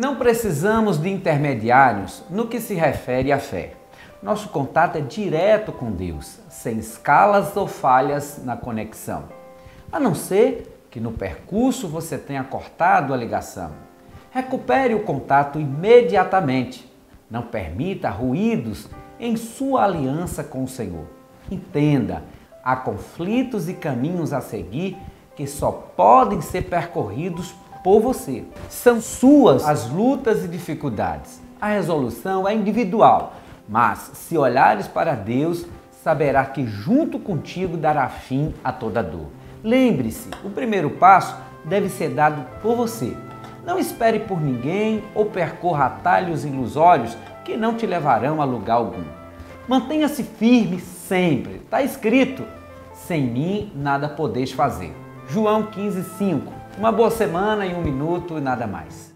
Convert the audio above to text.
Não precisamos de intermediários no que se refere à fé. Nosso contato é direto com Deus, sem escalas ou falhas na conexão. A não ser que no percurso você tenha cortado a ligação. Recupere o contato imediatamente. Não permita ruídos em sua aliança com o Senhor. Entenda, há conflitos e caminhos a seguir que só podem ser percorridos por você. São suas as lutas e dificuldades. A resolução é individual, mas se olhares para Deus, saberá que junto contigo dará fim a toda dor. Lembre-se, o primeiro passo deve ser dado por você. Não espere por ninguém ou percorra atalhos ilusórios que não te levarão a lugar algum. Mantenha-se firme sempre. Está escrito: sem mim nada podeis fazer. João 15:5. Uma boa semana e um minuto e nada mais.